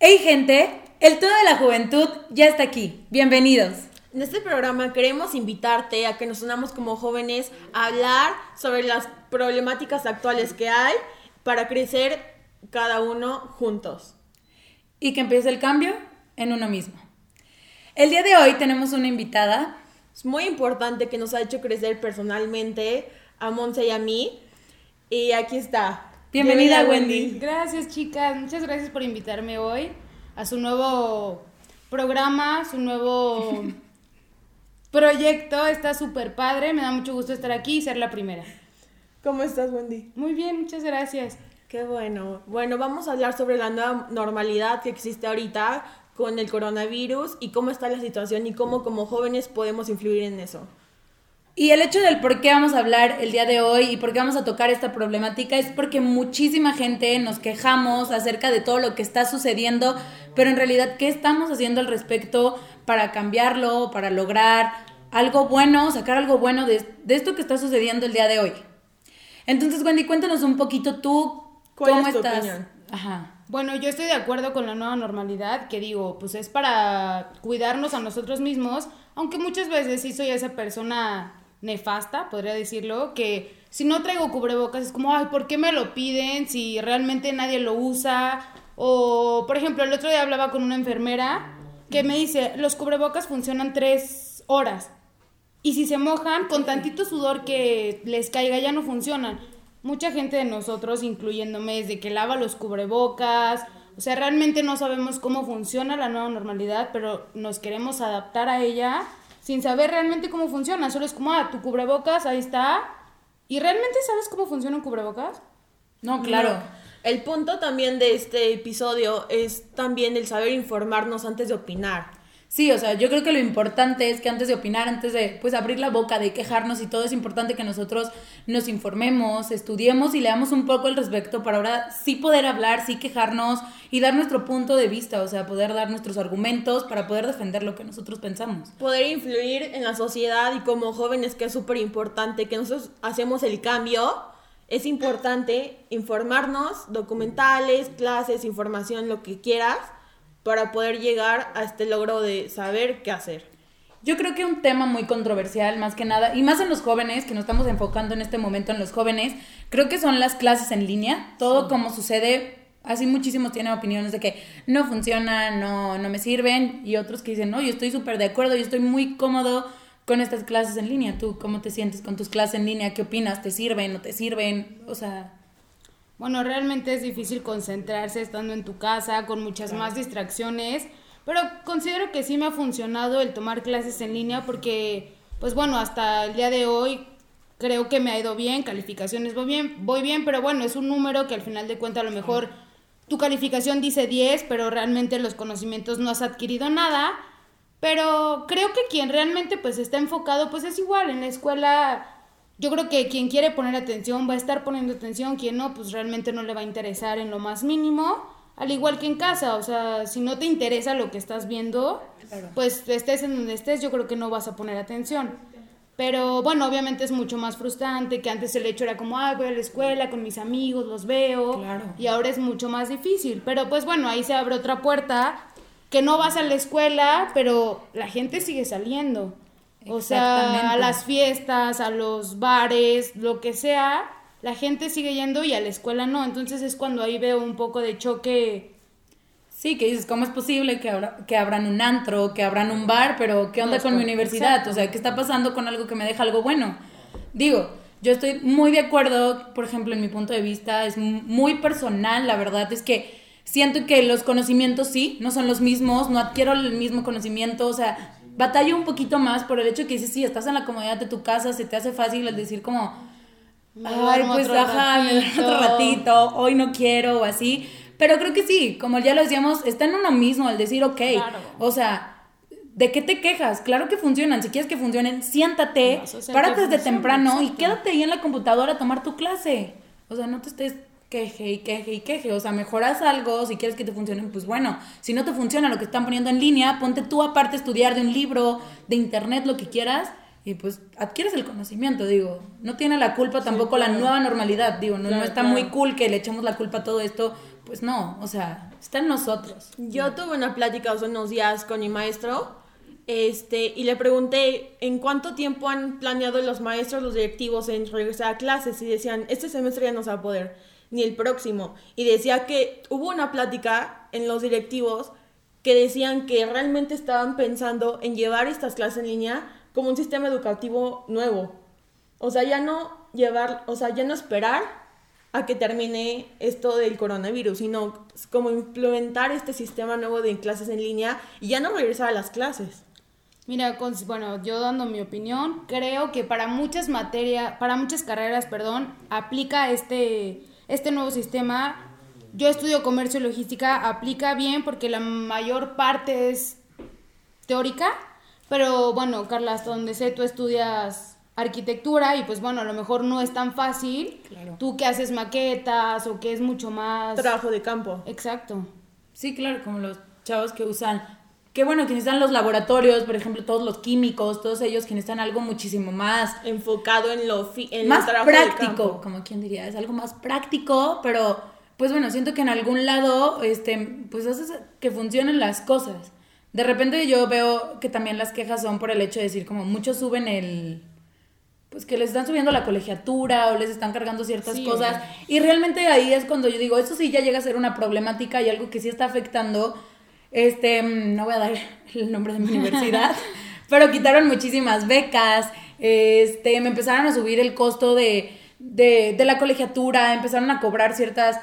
Hey gente, el todo de la juventud ya está aquí. Bienvenidos. En este programa queremos invitarte a que nos unamos como jóvenes a hablar sobre las problemáticas actuales que hay para crecer cada uno juntos. Y que empiece el cambio en uno mismo. El día de hoy tenemos una invitada. Es muy importante que nos ha hecho crecer personalmente a Monse y a mí. Y aquí está. Bienvenida, Wendy. Gracias, chicas. Muchas gracias por invitarme hoy a su nuevo programa, su nuevo proyecto. Está súper padre. Me da mucho gusto estar aquí y ser la primera. ¿Cómo estás, Wendy? Muy bien, muchas gracias. Qué bueno. Bueno, vamos a hablar sobre la nueva normalidad que existe ahorita con el coronavirus y cómo está la situación y cómo como jóvenes podemos influir en eso. Y el hecho del por qué vamos a hablar el día de hoy y por qué vamos a tocar esta problemática es porque muchísima gente nos quejamos acerca de todo lo que está sucediendo, pero en realidad, ¿qué estamos haciendo al respecto para cambiarlo, para lograr algo bueno, sacar algo bueno de, esto que está sucediendo el día de hoy? Entonces, Wendy, cuéntanos un poquito tú, ¿cómo estás? Ajá. Bueno, yo estoy de acuerdo con la nueva normalidad, que digo, pues es para cuidarnos a nosotros mismos, aunque muchas veces sí soy esa persona nefasta, podría decirlo, que si no traigo cubrebocas es como, ay, ¿por qué me lo piden si realmente nadie lo usa? O, por ejemplo, el otro día hablaba con una enfermera que me dice, los cubrebocas funcionan tres horas. Y si se mojan, con tantito sudor que les caiga, ya no funcionan. Mucha gente de nosotros, incluyéndome, es de que lava los cubrebocas. O sea, realmente no sabemos cómo funciona la nueva normalidad, pero nos queremos adaptar a ella sin saber realmente cómo funciona. Solo es como, ah, tu cubrebocas, ahí está. ¿Y realmente sabes cómo funciona un cubrebocas? No, claro. El punto también de este episodio es también el saber informarnos antes de opinar. Sí, o sea, yo creo que lo importante es que antes de opinar, antes de pues abrir la boca, de quejarnos y todo, es importante que nosotros nos informemos, estudiemos y leamos un poco al respecto para ahora sí poder hablar, sí quejarnos y dar nuestro punto de vista, o sea, poder dar nuestros argumentos para poder defender lo que nosotros pensamos. Poder influir en la sociedad y como jóvenes que es súper importante que nosotros hacemos el cambio, es importante informarnos, documentales, clases, información, lo que quieras para poder llegar a este logro de saber qué hacer. Yo creo que un tema muy controversial, más que nada, y más en los jóvenes, que nos estamos enfocando en este momento en los jóvenes, creo que son las clases en línea. Todo como sucede, así muchísimos tienen opiniones de que no funcionan, no, no me sirven, y otros que dicen, no, yo estoy súper de acuerdo, yo estoy muy cómodo con estas clases en línea. ¿Tú cómo te sientes con tus clases en línea? ¿Qué opinas? ¿Te sirven? ¿No te sirven? O sea... Bueno, realmente es difícil concentrarse estando en tu casa con muchas más distracciones, pero considero que sí me ha funcionado el tomar clases en línea porque, pues bueno, hasta el día de hoy creo que me ha ido bien, calificaciones voy bien, voy bien, pero bueno, es un número que al final de cuentas a lo mejor tu calificación dice 10, pero realmente los conocimientos no has adquirido nada. Pero creo que quien realmente pues está enfocado pues es igual en la escuela yo creo que quien quiere poner atención va a estar poniendo atención, quien no, pues realmente no le va a interesar en lo más mínimo, al igual que en casa, o sea, si no te interesa lo que estás viendo, pues estés en donde estés, yo creo que no vas a poner atención. Pero bueno, obviamente es mucho más frustrante que antes el hecho era como, ah, voy a la escuela con mis amigos, los veo, y ahora es mucho más difícil. Pero pues bueno, ahí se abre otra puerta, que no vas a la escuela, pero la gente sigue saliendo. O sea, a las fiestas, a los bares, lo que sea, la gente sigue yendo y a la escuela no. Entonces es cuando ahí veo un poco de choque. Sí, que dices, ¿cómo es posible que, que abran un antro, que abran un bar, pero qué onda con mi universidad? O sea, ¿qué está pasando con algo que me deja algo bueno? Digo, yo estoy muy de acuerdo, por ejemplo, en mi punto de vista, es muy personal, la verdad es que siento que los conocimientos sí, no son los mismos, no adquiero el mismo conocimiento, o sea, batallo un poquito más por el hecho que dices, sí, estás en la comodidad de tu casa, se te hace fácil el decir como, ay, pues ajá, otro ratito, hoy no quiero o así. Pero creo que sí, como ya lo decíamos, está en uno mismo el decir, ok, o sea, ¿De qué te quejas? Claro que funcionan. Si quieres que funcionen, siéntate, párate desde temprano y quédate ahí en la computadora a tomar tu clase. O sea, no te estés queje y queje y queje. O sea, mejoras algo, si quieres que te funcione, pues bueno. Si no te funciona lo que están poniendo en línea, ponte tú aparte a estudiar de un libro, de internet, lo que quieras, y pues adquieres el conocimiento, digo. No tiene la culpa tampoco la nueva normalidad, digo, no, no está muy cool que le echemos la culpa a todo esto, pues no, o sea, está en nosotros. Yo tuve una plática hace unos días con mi maestro este, y le pregunté en cuánto tiempo han planeado los maestros, los directivos en regresar a clases y decían, este semestre ya no se va a poder, ni el próximo. Y decía que hubo una plática en los directivos que decían que realmente estaban pensando en llevar estas clases en línea como un sistema educativo nuevo. O sea, ya no llevar, o sea, ya no esperar a que termine esto del coronavirus, sino como implementar este sistema nuevo de clases en línea y ya no regresar a las clases. Mira, bueno, yo dando mi opinión, creo que para muchas materias, para muchas carreras, perdón, aplica este, este nuevo sistema. Yo estudio comercio y logística, aplica bien porque la mayor parte es teórica, pero bueno, Carla, hasta donde sé, tú estudias arquitectura y pues bueno, a lo mejor no es tan fácil. Claro. Tú que haces maquetas o que es mucho más... Trabajo de campo. Exacto. Sí, claro, como los chavos que usan... Qué bueno, quienes están los laboratorios, por ejemplo, todos los químicos, todos ellos quienes están algo muchísimo más... Enfocado en lo... en más práctico, como quien diría, es algo más práctico, pero pues bueno, siento que en algún lado, este, pues haces que funcionen las cosas. De repente yo veo que también las quejas son por el hecho de decir como muchos suben el pues que les están subiendo la colegiatura o les están cargando ciertas cosas. y realmente ahí es cuando yo digo, eso sí ya llega a ser una problemática y algo que sí está afectando este, no voy a dar el nombre de mi universidad, pero quitaron muchísimas becas, este, me empezaron a subir el costo de, de, de la colegiatura, empezaron a cobrar ciertas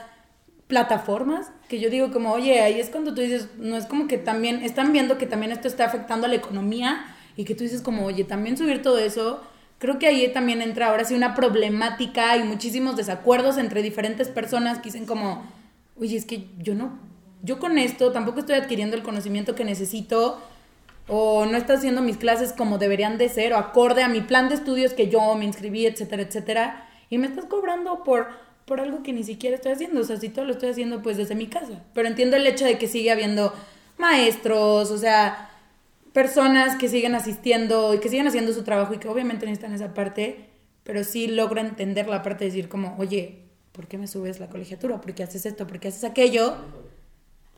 plataformas que yo digo como, oye, ahí es cuando tú dices, no es como que también, están viendo que también esto está afectando a la economía y que tú dices como, oye, también subir todo eso, creo que ahí también entra ahora sí una problemática y muchísimos desacuerdos entre diferentes personas que dicen como, oye, es que yo no, yo con esto tampoco estoy adquiriendo el conocimiento que necesito o no estoy haciendo mis clases como deberían de ser o acorde a mi plan de estudios que yo me inscribí, etcétera, etcétera, y me estás cobrando por por algo que ni siquiera estoy haciendo. O sea, si todo lo estoy haciendo pues desde mi casa. Pero entiendo el hecho de que sigue habiendo maestros, o sea, personas que siguen asistiendo y que siguen haciendo su trabajo y que obviamente necesitan esa parte, pero sí logro entender la parte de decir como, oye, ¿por qué me subes la colegiatura? ¿Por qué haces esto? ¿Por qué haces aquello?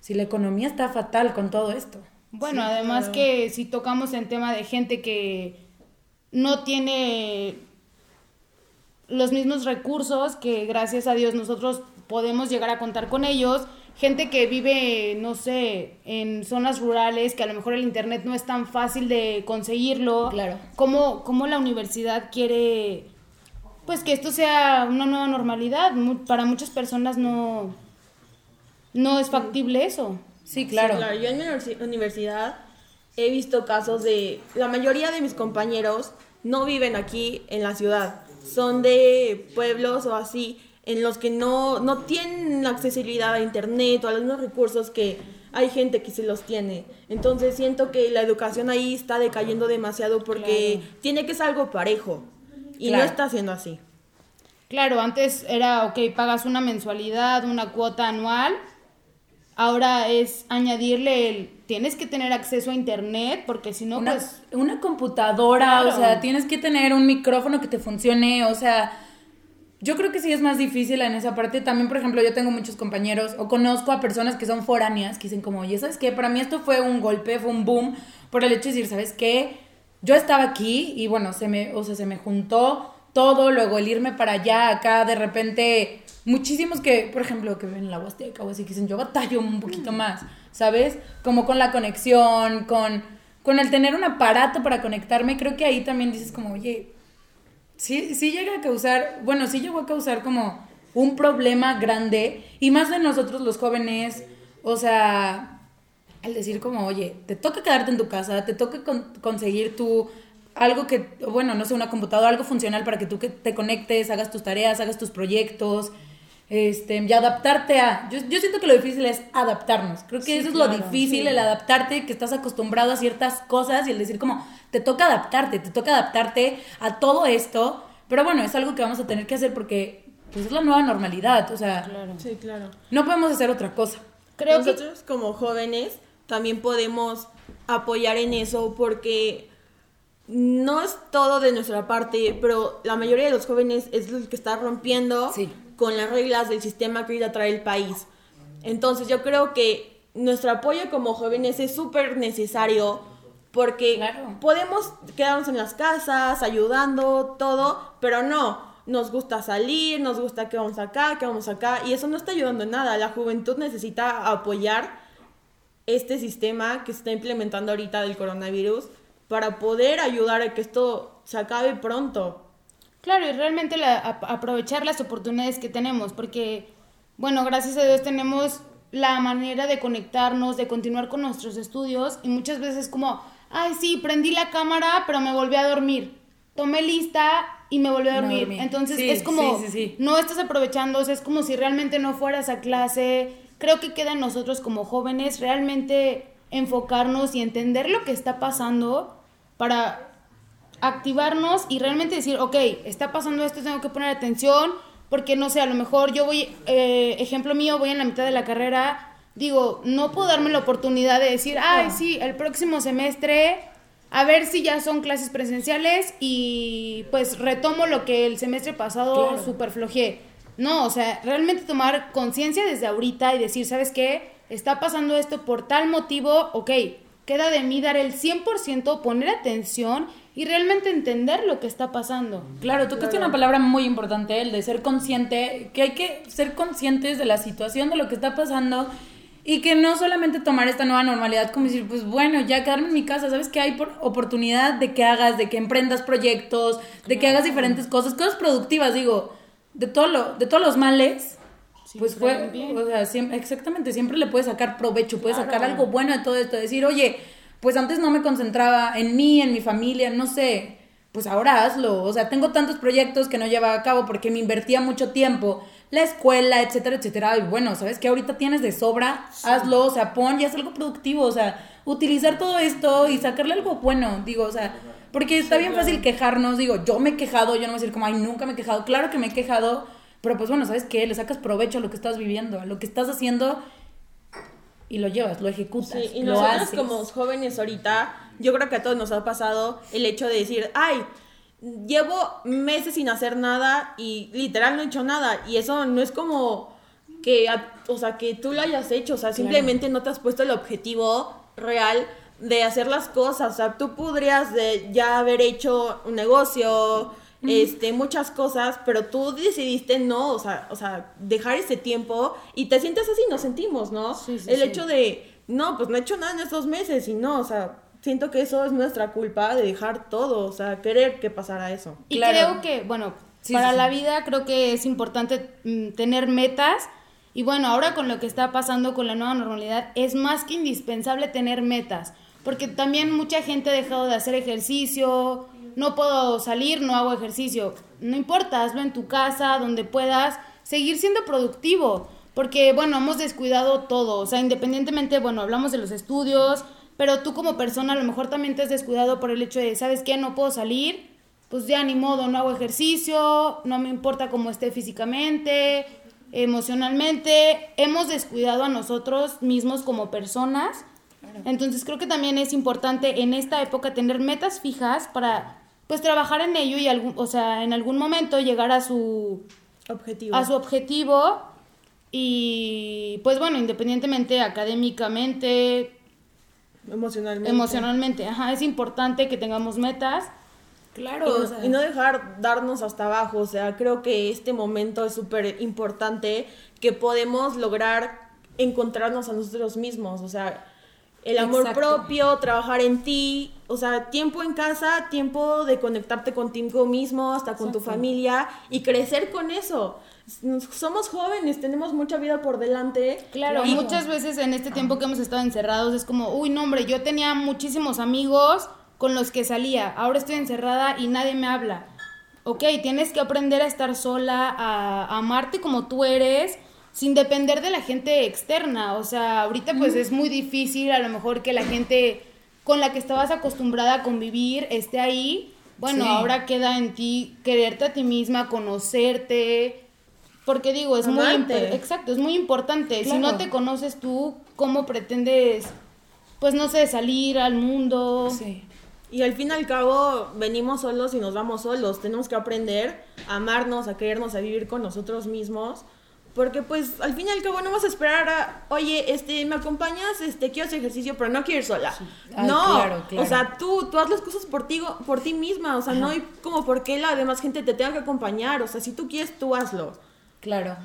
Si la economía está fatal con todo esto. Bueno, además que si tocamos en tema de gente que no tiene los mismos recursos que gracias a Dios nosotros podemos llegar a contar con ellos. Gente que vive, no sé, en zonas rurales, que a lo mejor el internet no es tan fácil de conseguirlo. Claro. ¿Cómo, cómo la universidad quiere, pues, que esto sea una nueva normalidad? Para muchas personas no, no es factible eso. Sí, claro. claro. Yo en mi universidad he visto casos de, la mayoría de mis compañeros no viven aquí en la ciudad son de pueblos o así, en los que no, no tienen accesibilidad a internet o a los recursos que hay gente que se los tiene. Entonces siento que la educación ahí está decayendo demasiado porque tiene que ser algo parejo y no está siendo así. Claro, antes era, ok, pagas una mensualidad, una cuota anual. Ahora es añadirle el, tienes que tener acceso a internet porque si no, una, pues... Una computadora, o sea, tienes que tener un micrófono que te funcione, o sea... Yo creo que sí es más difícil en esa parte. También, por ejemplo, yo tengo muchos compañeros o conozco a personas que son foráneas que dicen como, oye, ¿sabes qué? Para mí esto fue un golpe, fue un boom por el hecho de decir, ¿sabes qué? Yo estaba aquí y bueno, se me, o sea, se me juntó todo, luego el irme para allá, acá, de repente muchísimos que, por ejemplo, que ven en la Huasteca o así, que dicen, yo batallo un poquito más, ¿sabes? Como con la conexión, con, con el tener un aparato para conectarme, creo que ahí también dices como, oye, sí, sí llega a causar, bueno, sí llegó a causar como un problema grande, y más de nosotros los jóvenes, o sea, al decir como, oye, te toca quedarte en tu casa, te toca conseguir tu algo que, bueno, no sé, una computadora, algo funcional para que tú que te conectes, hagas tus tareas, hagas tus proyectos, este, y adaptarte a... Yo, yo siento que lo difícil es adaptarnos. Creo que eso es lo difícil, el adaptarte, que estás acostumbrado a ciertas cosas y el decir como, te toca adaptarte, te toca adaptarte a todo esto. Pero bueno, es algo que vamos a tener que hacer porque pues es la nueva normalidad, o sea... Claro. Sí, claro. No podemos hacer otra cosa. Creo Nosotros como jóvenes también podemos apoyar en eso porque no es todo de nuestra parte, pero la mayoría de los jóvenes es lo que está rompiendo Sí. Con las reglas del sistema que ahorita trae el país. Entonces yo creo que nuestro apoyo como jóvenes es súper necesario porque Claro. podemos quedarnos en las casas ayudando, todo, pero no, nos gusta salir, nos gusta que vamos acá, que vamos acá, y eso no está ayudando en nada. La juventud necesita apoyar este sistema que se está implementando ahorita del coronavirus para poder ayudar a que esto se acabe pronto. Claro, y realmente la- ap- aprovechar las oportunidades que tenemos, porque, bueno, gracias a Dios tenemos la manera de conectarnos, de continuar con nuestros estudios, y muchas veces como, ay, sí, prendí la cámara, pero me volví a dormir. Tomé lista y me volví a dormir. Entonces Sí, es como, sí, sí, sí. no estás aprovechando, o sea, es como si realmente no fueras a clase. Creo que queda en nosotros como jóvenes realmente enfocarnos y entender lo que está pasando para activarnos y realmente decir, ok, está pasando esto, tengo que poner atención, porque no sé, a lo mejor yo voy, eh, ejemplo mío, voy en la mitad de la carrera, digo, no puedo darme la oportunidad de decir, ay, sí, el próximo semestre, a ver si ya son clases presenciales y pues retomo lo que el semestre pasado Claro. super. No, o sea, realmente tomar conciencia desde ahorita y decir, ¿sabes qué? Está pasando esto por tal motivo, ok, queda de mí dar el 100%, poner atención y realmente entender lo que está pasando. Claro, tocaste una palabra muy importante, el de ser consciente, que hay que ser conscientes de la situación, de lo que está pasando y que no solamente tomar esta nueva normalidad como decir, pues bueno, ya quedarme en mi casa, ¿sabes que hay por oportunidad de que hagas, de que emprendas proyectos, de que hagas diferentes cosas, cosas productivas, digo, de todo lo, de todos los males, pues fue, bien. o sea, siempre, exactamente, siempre le puedes sacar provecho, puedes sacar algo bueno de todo esto, decir, oye, pues antes no me concentraba en mí, en mi familia, no sé, pues ahora hazlo, o sea, tengo tantos proyectos que no llevaba a cabo porque me invertía mucho tiempo, la escuela, etcétera, etcétera, y bueno, ¿sabes que Ahorita tienes de sobra, hazlo, o sea, pon y haz algo productivo, o sea, utilizar todo esto y sacarle algo bueno, digo, o sea, porque está bien fácil quejarnos, digo, yo me he quejado, yo no voy a decir como, ay, nunca me he quejado, claro que me he quejado, pero pues bueno, ¿sabes qué? Le sacas provecho a lo que estás viviendo, a lo que estás haciendo y lo llevas, lo ejecutas, Sí, y lo nosotros haces. como jóvenes ahorita, yo creo que a todos nos ha pasado el hecho de decir, ay, llevo meses sin hacer nada y literal no he hecho nada. Y eso no es como que, o sea, que tú lo hayas hecho, o sea, simplemente no te has puesto el objetivo real de hacer las cosas. O sea, tú podrías de ya haber hecho un negocio, este, muchas cosas, pero tú decidiste no, o sea, o sea, dejar ese tiempo y te sientes así, nos sentimos, ¿no? Sí, sí, el sí. hecho de, no, pues no he hecho nada en estos meses y no, o sea, siento que eso es nuestra culpa de dejar todo, o sea, querer que pasara eso. Y Claro. creo que, bueno, Sí, para sí, sí. la vida creo que es importante mm, tener metas. Y bueno, ahora con lo que está pasando con la nueva normalidad, es más que indispensable tener metas. Porque también mucha gente ha dejado de hacer ejercicio, no puedo salir, no hago ejercicio. No importa, hazlo en tu casa, donde puedas, seguir siendo productivo. Porque, bueno, hemos descuidado todo. O sea, independientemente, bueno, hablamos de los estudios, pero tú como persona a lo mejor también te has descuidado por el hecho de, ¿sabes qué? No puedo salir pues ya ni modo, no hago ejercicio, no me importa cómo esté físicamente, emocionalmente, hemos descuidado a nosotros mismos como personas. Entonces creo que también es importante en esta época tener metas fijas para pues trabajar en ello y algún, o sea, en algún momento llegar a su Objetivo. a su objetivo y pues bueno, independientemente académicamente, emocionalmente. emocionalmente, ajá, es importante que tengamos metas. Claro, Y, o no- sea, y no dejar darnos hasta abajo, o sea, creo que este momento es súper importante que podemos lograr encontrarnos a nosotros mismos, o sea, el amor Exacto. propio, trabajar en ti, o sea, tiempo en casa, tiempo de conectarte contigo mismo, hasta con tu familia y crecer con eso. Somos jóvenes, tenemos mucha vida por delante. Claro, y muchas veces en este tiempo que hemos estado encerrados es como, uy, no, hombre, yo tenía muchísimos amigos con los que salía, ahora estoy encerrada y nadie me habla. Ok, tienes que aprender a estar sola, a, a amarte como tú eres, sin depender de la gente externa. O sea, ahorita pues es muy difícil a lo mejor que la gente con la que estabas acostumbrada a convivir esté ahí. Bueno, Sí. ahora queda en ti quererte a ti misma, conocerte. Porque digo, es muy Amarte. impo- exacto, es muy importante. Si no te conoces tú, ¿cómo pretendes, pues no sé, salir al mundo? sí. Y al fin y al cabo venimos solos y nos vamos solos. Tenemos que aprender a amarnos, a querernos, a vivir con nosotros mismos. Porque pues al fin y al cabo no vas a esperar a, oye, este, ¿me acompañas? Este, quiero hacer ejercicio, pero no quiero ir sola. Ay, no, claro, claro. o sea, tú, tú haz las cosas por ti, por ti misma. O sea, no hay como por qué la demás gente te tenga que acompañar. O sea, si tú quieres, tú hazlo. Claro.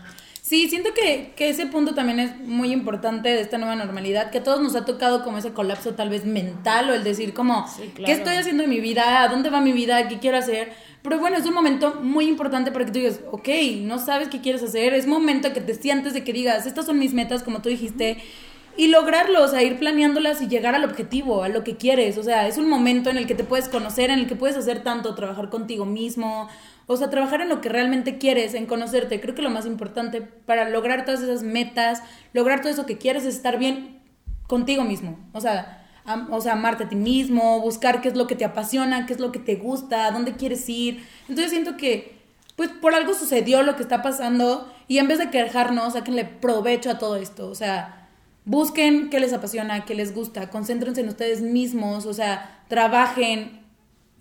Sí, siento que, que ese punto también es muy importante de esta nueva normalidad, que a todos nos ha tocado como ese colapso tal vez mental o el decir como, Sí, claro. ¿qué estoy haciendo en mi vida? ¿A dónde va mi vida? ¿Qué quiero hacer? Pero bueno, es un momento muy importante para que tú digas, ok, no sabes qué quieres hacer, es momento que te sientes de que digas, estas son mis metas, como tú dijiste, y lograrlo, o sea, ir planeándolas y llegar al objetivo, a lo que quieres. O sea, es un momento en el que te puedes conocer, en el que puedes hacer tanto, trabajar contigo mismo, o sea, trabajar en lo que realmente quieres, en conocerte. Creo que lo más importante para lograr todas esas metas, lograr todo eso que quieres es estar bien contigo mismo. O sea, o sea, amarte a ti mismo, buscar qué es lo que te apasiona, qué es lo que te gusta, dónde quieres ir. Entonces siento que, pues, por algo sucedió lo que está pasando y en vez de quejarnos, sáquenle provecho a todo esto. O sea, busquen qué les apasiona, qué les gusta, concéntrense en ustedes mismos, o sea, trabajen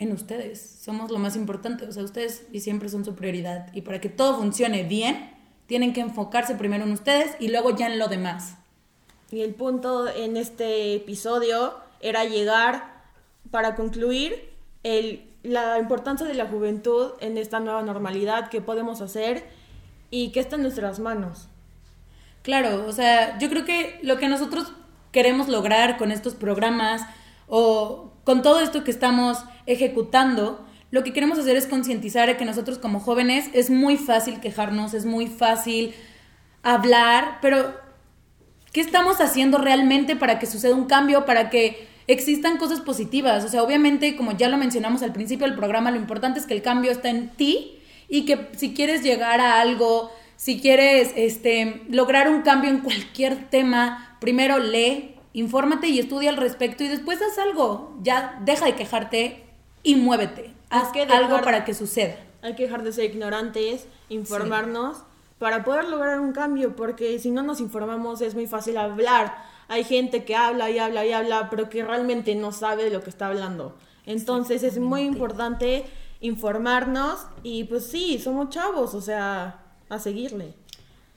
en ustedes. Somos lo más importante, o sea, ustedes y siempre son su prioridad. Y para que todo funcione bien, tienen que enfocarse primero en ustedes y luego ya en lo demás. Y el punto en este episodio era llegar, para concluir, el, la importancia de la juventud en esta nueva normalidad que podemos hacer y que está en nuestras manos. Claro, o sea, yo creo que lo que nosotros queremos lograr con estos programas o con todo esto que estamos ejecutando, lo que queremos hacer es concientizar que nosotros como jóvenes es muy fácil quejarnos, es muy fácil hablar, pero ¿qué estamos haciendo realmente para que suceda un cambio, para que existan cosas positivas? O sea, obviamente, como ya lo mencionamos al principio del programa, lo importante es que el cambio está en ti y que si quieres llegar a algo, si quieres este, lograr un cambio en cualquier tema, primero lee, infórmate y estudia al respecto y después haz algo. Ya deja de quejarte y muévete. Haz que dejar- algo para que suceda. Hay que dejar de ser ignorantes, informarnos para poder lograr un cambio, porque si no nos informamos es muy fácil hablar. Hay gente que habla y habla y habla, pero que realmente no sabe de lo que está hablando. Entonces es muy importante informarnos y pues sí, somos chavos, o sea, a seguirle.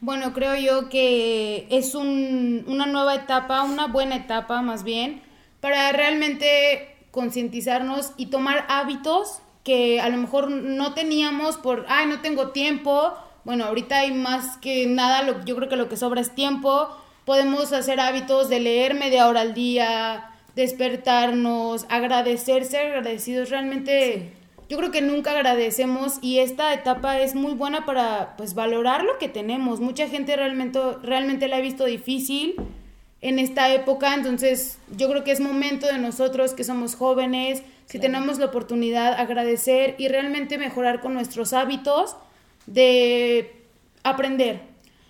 Bueno, creo yo que es un- una nueva etapa, una buena etapa más bien, para realmente concientizarnos y tomar hábitos que a lo mejor no teníamos por, ay, no tengo tiempo. Bueno, ahorita hay más que nada, yo creo que lo que sobra es tiempo. Podemos hacer hábitos de leer media hora al día, despertarnos, agradecer, ser agradecidos. Realmente yo creo que nunca agradecemos y esta etapa es muy buena para pues valorar lo que tenemos. Mucha gente realmente, realmente la ha visto difícil en esta época, entonces yo creo que es momento de nosotros que somos jóvenes, que tenemos la oportunidad agradecer y realmente mejorar con nuestros hábitos de aprender.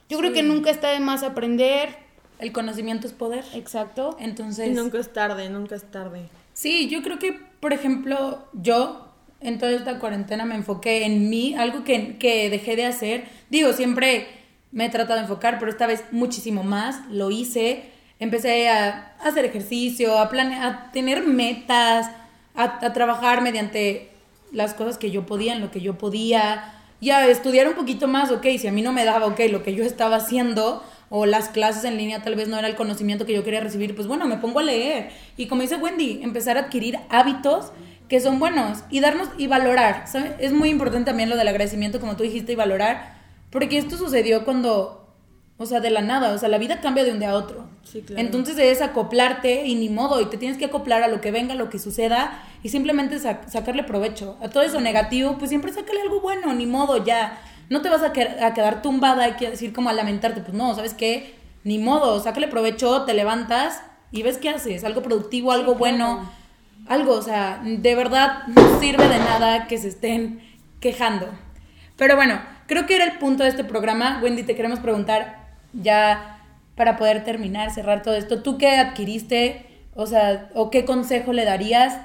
Yo creo que nunca está de más aprender. El conocimiento es poder. Exacto. Entonces, Y nunca es tarde, nunca es tarde. Sí, yo creo que, por ejemplo, yo en toda esta cuarentena me enfoqué en mí, algo que, que dejé de hacer. Digo, siempre me he tratado de enfocar, pero esta vez muchísimo más. Lo hice, empecé a hacer ejercicio, a, plane a tener metas, a, trabajar mediante las cosas que yo podía, en lo que yo podía, y a estudiar un poquito más, ok, si a mí no me daba, ok, lo que yo estaba haciendo, o las clases en línea tal vez no era el conocimiento que yo quería recibir, pues bueno, me pongo a leer. Y como dice Wendy, empezar a adquirir hábitos que son buenos y darnos y valorar. ¿sabes? Es muy importante también lo del agradecimiento, como tú dijiste, y valorar, porque esto sucedió cuando, o sea, de la nada, o sea, la vida cambia de un día a otro. Sí, claro. Entonces es acoplarte y ni modo, y te tienes que acoplar a lo que venga, a lo que suceda, y simplemente sac- sacarle provecho. A todo eso negativo, pues siempre sácale algo bueno, ni modo, ya. No te vas a, que- a quedar tumbada y que decir como a lamentarte, pues no, ¿sabes qué? Ni modo, sácale provecho, te levantas y ves qué haces, algo productivo, algo bueno, algo, o sea, de verdad no sirve de nada que se estén quejando. Pero bueno, creo que era el punto de este programa. Wendy, te queremos preguntar ya para poder terminar, cerrar todo esto. ¿Tú qué adquiriste? O sea, ¿o qué consejo le darías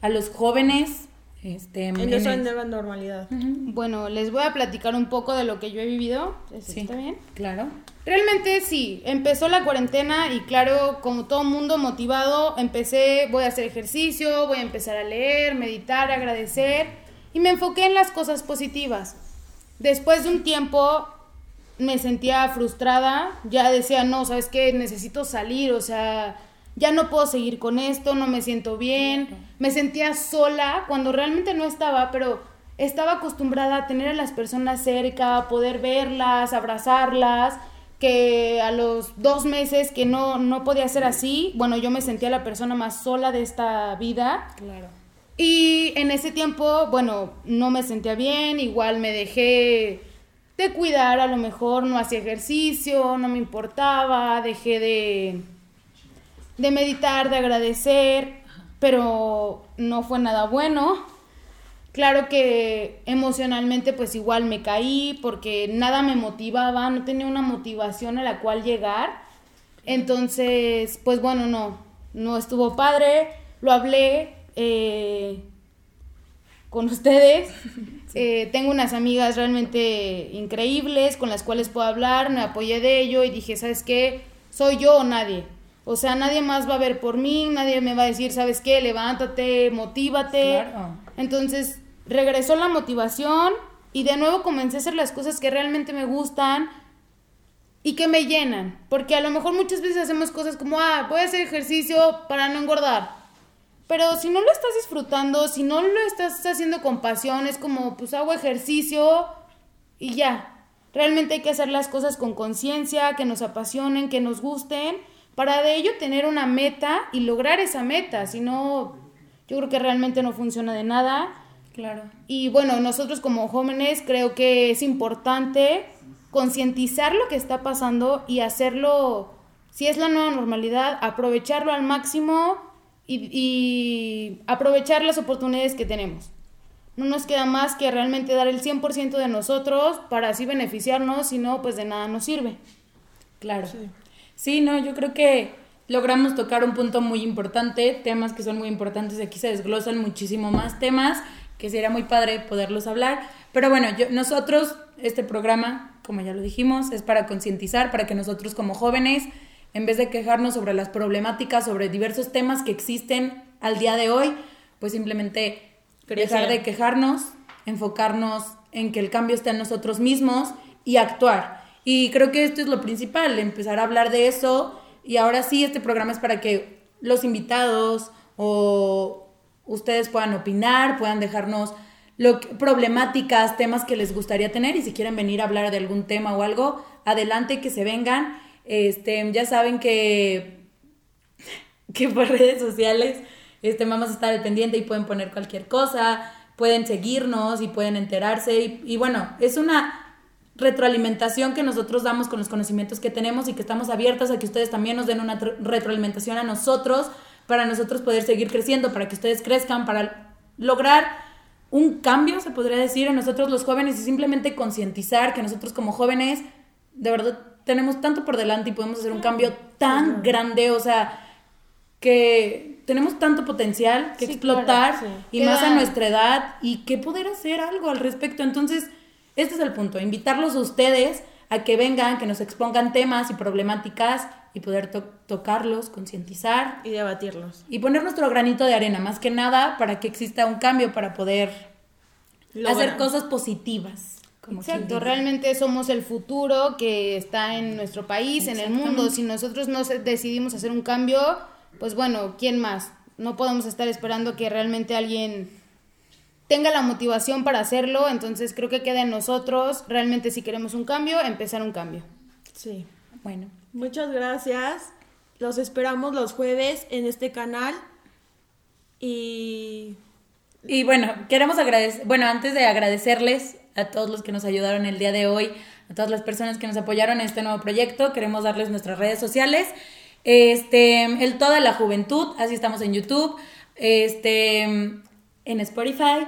a los jóvenes este, En en esa el- nueva normalidad. Bueno, les voy a platicar un poco de lo que yo he vivido. Sí, ¿Está bien? Claro. Realmente sí, empezó la cuarentena y claro, como todo mundo motivado, empecé, voy a hacer ejercicio, voy a empezar a leer, meditar, agradecer y me enfoqué en las cosas positivas. Después de un tiempo me sentía frustrada, ya decía, no, ¿sabes qué? Necesito salir, o sea, ya no puedo seguir con esto, no me siento bien, me sentía sola cuando realmente no estaba, pero estaba acostumbrada a tener a las personas cerca, poder verlas, abrazarlas, que a los dos meses que no, no podía ser así, bueno, yo me sentía la persona más sola de esta vida. Claro. Y en ese tiempo, bueno, no me sentía bien, igual me dejé de cuidar, a lo mejor no hacía ejercicio, no me importaba, dejé de, de meditar, de agradecer, pero no fue nada bueno. Claro que emocionalmente pues igual me caí porque nada me motivaba, no tenía una motivación a la cual llegar. Entonces, pues bueno, no, no estuvo padre, lo hablé eh, con ustedes. Eh, tengo unas amigas realmente increíbles con las cuales puedo hablar, me apoyé de ello y dije, ¿sabes qué? Soy yo o nadie. O sea, nadie más va a ver por mí, nadie me va a decir, ¿sabes qué? Levántate, motívate. Claro. Entonces regresó la motivación y de nuevo comencé a hacer las cosas que realmente me gustan y que me llenan. Porque a lo mejor muchas veces hacemos cosas como, ah, voy a hacer ejercicio para no engordar. Pero si no lo estás disfrutando, si no lo estás haciendo con pasión, es como, pues hago ejercicio y ya. Realmente hay que hacer las cosas con conciencia, que nos apasionen, que nos gusten, para de ello tener una meta y lograr esa meta. Si no, yo creo que realmente no funciona de nada. Claro. Y bueno, nosotros como jóvenes creo que es importante concientizar lo que está pasando y hacerlo, si es la nueva normalidad, aprovecharlo al máximo y, y aprovechar las oportunidades que tenemos. No nos queda más que realmente dar el 100% de nosotros para así beneficiarnos, si no, pues de nada nos sirve. Claro. Sí. No, yo creo que logramos tocar un punto muy importante, temas que son muy importantes, aquí se desglosan muchísimo más temas, que sería muy padre poderlos hablar, pero bueno, yo, nosotros, este programa, como ya lo dijimos, es para concientizar, para que nosotros como jóvenes, en vez de quejarnos sobre las problemáticas, sobre diversos temas que existen al día de hoy, pues simplemente dejar de quejarnos, enfocarnos en que el cambio está en nosotros mismos y actuar. Y creo que esto es lo principal, empezar a hablar de eso. Y ahora sí, este programa es para que los invitados o ustedes puedan opinar, puedan dejarnos lo problemáticas, temas que les gustaría tener y si quieren venir a hablar de algún tema o algo, adelante que se vengan. Este, ya saben que que por redes sociales este, vamos a estar al pendiente y pueden poner cualquier cosa, pueden seguirnos y pueden enterarse. Y bueno, es una retroalimentación que nosotros damos con los conocimientos que tenemos y que estamos abiertas a que ustedes también nos den una tr- retroalimentación a nosotros para nosotros poder seguir creciendo, para que ustedes crezcan, para lograr un cambio, se podría decir, en nosotros los jóvenes y simplemente concientizar que nosotros como jóvenes de verdad tenemos tanto por delante y podemos hacer un cambio tan grande, o sea, que tenemos tanto potencial que Sí, explotar claro, sí. y más a nuestra edad y que poder hacer algo al respecto. Entonces, este es el punto, invitarlos a ustedes a que vengan, que nos expongan temas y problemáticas y poder to- tocarlos, concientizar Y debatirlos. y poner nuestro granito de arena, más que nada para que exista un cambio, para poder hacer cosas positivas. como Exacto, realmente somos el futuro que está en nuestro país, en el mundo. Si nosotros no decidimos hacer un cambio, pues bueno, ¿quién más? No podemos estar esperando que realmente alguien tenga la motivación para hacerlo, entonces creo que queda en nosotros, realmente si queremos un cambio, empezar un cambio. Sí. Bueno, Muchas gracias. Los esperamos los jueves en este canal. Y Y bueno, queremos agradecer, bueno, antes de agradecerles a todos los que nos ayudaron el día de hoy, a todas las personas que nos apoyaron en este nuevo proyecto, queremos darles nuestras redes sociales. Este, el Toda la Juventud, así estamos en YouTube, este, en Spotify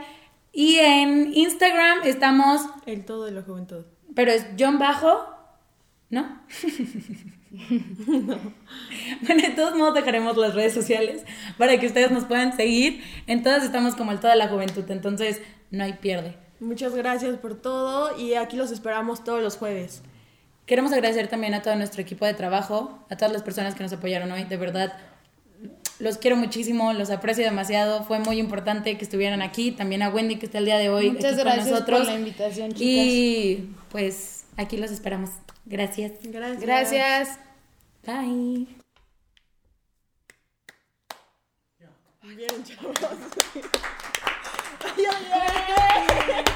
y en Instagram estamos, el todo de la juventud. pero es John Bajo, ¿no? Bueno, de todos modos dejaremos las redes sociales para que ustedes nos puedan seguir. En todas estamos como el toda la juventud, entonces no hay pierde. Muchas gracias por todo y aquí los esperamos todos los jueves. Queremos agradecer también a todo nuestro equipo de trabajo, a todas las personas que nos apoyaron hoy. De verdad, los quiero muchísimo, los aprecio demasiado. Fue muy importante que estuvieran aquí. También a Wendy, que está el día de hoy. Muchas aquí gracias con nosotros. por la invitación, chicas. Y pues aquí los esperamos. Gracias. Gracias. Gracias. Bye. Bien, chavos.